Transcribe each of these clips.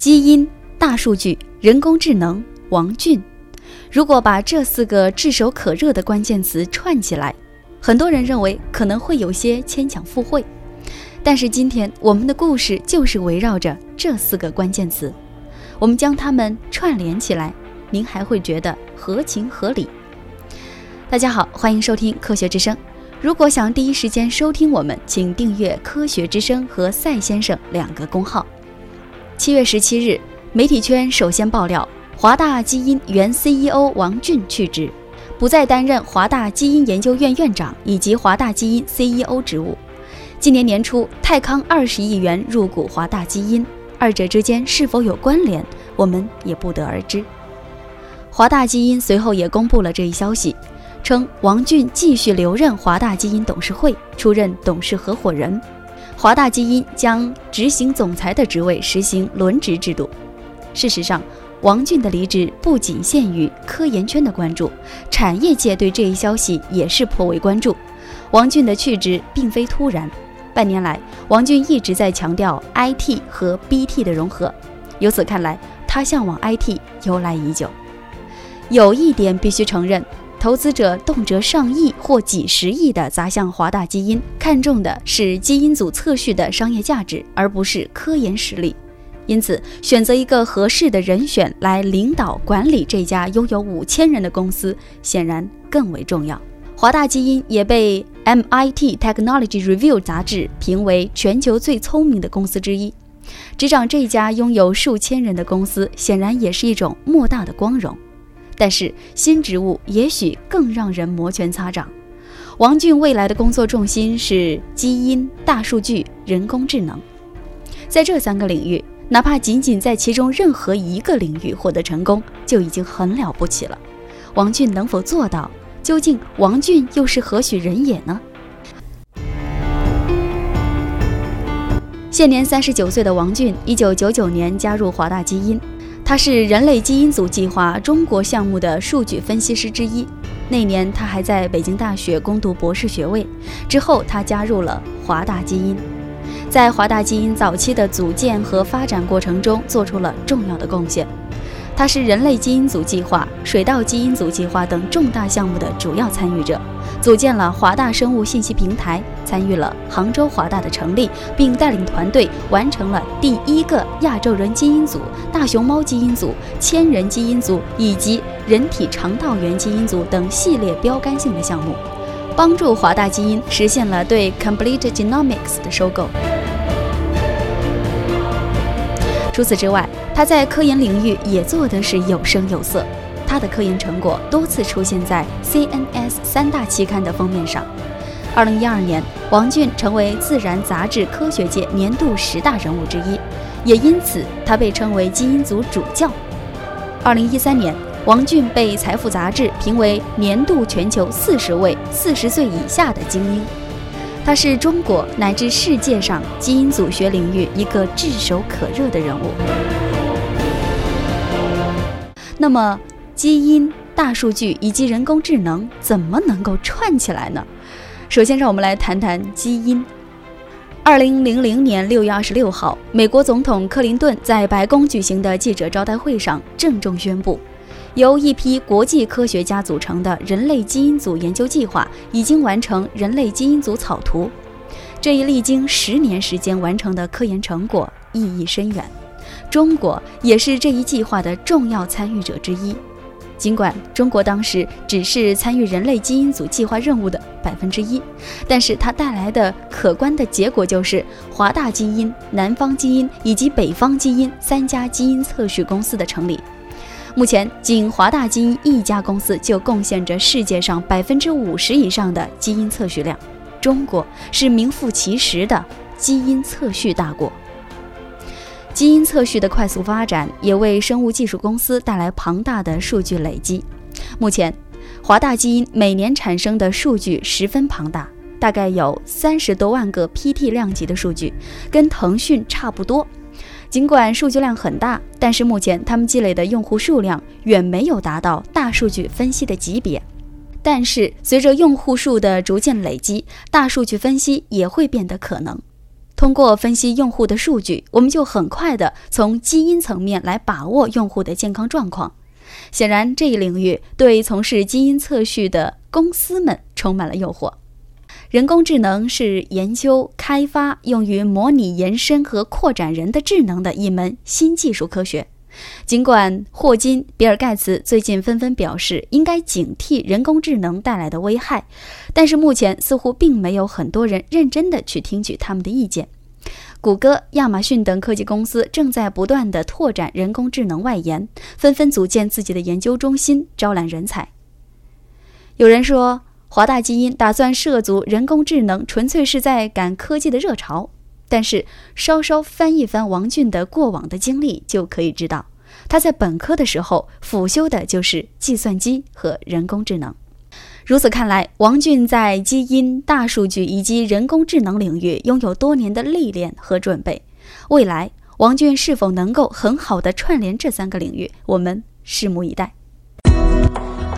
基因、大数据、人工智能、王俊。如果把这四个炙手可热的关键词串起来，很多人认为可能会有些牵强附会。但是今天我们的故事就是围绕着这四个关键词，我们将它们串联起来，您还会觉得合情合理。大家好，欢迎收听科学之声。如果想第一时间收听我们，请订阅科学之声和赛先生两个公号。七月十七日，媒体圈首先爆料，华大基因原 CEO 王俊去职，不再担任华大基因研究院院长以及华大基因 CEO 职务。今年年初，泰康二十亿元入股华大基因，二者之间是否有关联，我们也不得而知。华大基因随后也公布了这一消息，称王俊继续留任华大基因董事会，出任董事合伙人。华大基因将执行总裁的职位实行轮值制度。事实上，王俊的离职不仅限于科研圈的关注，产业界对这一消息也是颇为关注。王俊的去职并非突然。半年来，王俊一直在强调 IT 和 BT 的融合。由此看来，他向往 IT 由来已久。有一点必须承认，投资者动辄上亿或几十亿的砸向华大基因，看重的是基因组测序的商业价值，而不是科研实力。因此，选择一个合适的人选来领导管理这家拥有五千人的公司，显然更为重要。华大基因也被 MIT Technology Review 杂志评为全球最聪明的公司之一。执掌这家拥有数千人的公司，显然也是一种莫大的光荣。但是，新职务也许更让人摩拳擦掌。王俊未来的工作重心是基因、大数据、人工智能。在这三个领域，哪怕仅仅在其中任何一个领域获得成功，就已经很了不起了。王俊能否做到？究竟王俊又是何许人也呢？现年三十九岁的王俊，一九九九年加入华大基因，他是人类基因组计划中国项目的数据分析师之一。那年他还在北京大学攻读博士学位。之后他加入了华大基因，在华大基因早期的组建和发展过程中做出了重要的贡献。他是人类基因组计划、水稻基因组计划等重大项目的主要参与者，组建了华大生物信息平台，参与了杭州华大的成立，并带领团队完成了第一个亚洲人基因组、大熊猫基因组、千人基因组以及人体肠道源基因组等系列标杆性的项目，帮助华大基因实现了对 Complete Genomics 的收购。除此之外，他在科研领域也做的是有声有色。他的科研成果多次出现在 CNS 三大期刊的封面上。二零一二年，王俊成为《自然》杂志科学界年度十大人物之一，也因此他被称为基因组主教。二零一三年，王俊被《财富》杂志评为年度全球四十位四十岁以下的精英。他是中国乃至世界上基因组学领域一个炙手可热的人物。那么，基因、大数据以及人工智能怎么能够串起来呢？首先，让我们来谈谈基因。二零零零年六月二十六号，美国总统克林顿在白宫举行的记者招待会上郑重宣布。由一批国际科学家组成的人类基因组研究计划已经完成人类基因组草图。这一历经十年时间完成的科研成果意义深远。中国也是这一计划的重要参与者之一。尽管中国当时只是参与人类基因组计划任务的百分之一，但是它带来的可观的结果就是华大基因、南方基因以及北方基因三家基因测序公司的成立。目前，仅华大基因一家公司就贡献着世界上百分之五十以上的基因测序量。中国是名副其实的基因测序大国。基因测序的快速发展，也为生物技术公司带来庞大的数据累积。目前，华大基因每年产生的数据十分庞大，大概有三十多万个 PT 量级的数据，跟腾讯差不多。尽管数据量很大，但是目前他们积累的用户数量远没有达到大数据分析的级别。但是随着用户数的逐渐累积，大数据分析也会变得可能。通过分析用户的数据，我们就很快的从基因层面来把握用户的健康状况。显然，这一领域对从事基因测序的公司们充满了诱惑。人工智能是研究、开发用于模拟延伸和扩展人的智能的一门新技术科学。尽管霍金、比尔·盖茨最近纷纷表示应该警惕人工智能带来的危害，但是目前似乎并没有很多人认真的去听取他们的意见。谷歌、亚马逊等科技公司正在不断的拓展人工智能外延，纷纷组建自己的研究中心，招揽人才。有人说，华大基因打算涉足人工智能，纯粹是在赶科技的热潮。但是，稍稍翻一翻王俊的过往的经历，就可以知道，他在本科的时候辅修的就是计算机和人工智能。如此看来，王俊在基因、大数据以及人工智能领域拥有多年的历练和准备。未来，王俊是否能够很好的串联这三个领域，我们拭目以待。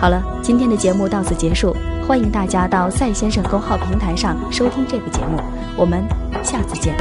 好了，今天的节目到此结束，欢迎大家到赛先生公号平台上收听这个节目，我们下次见。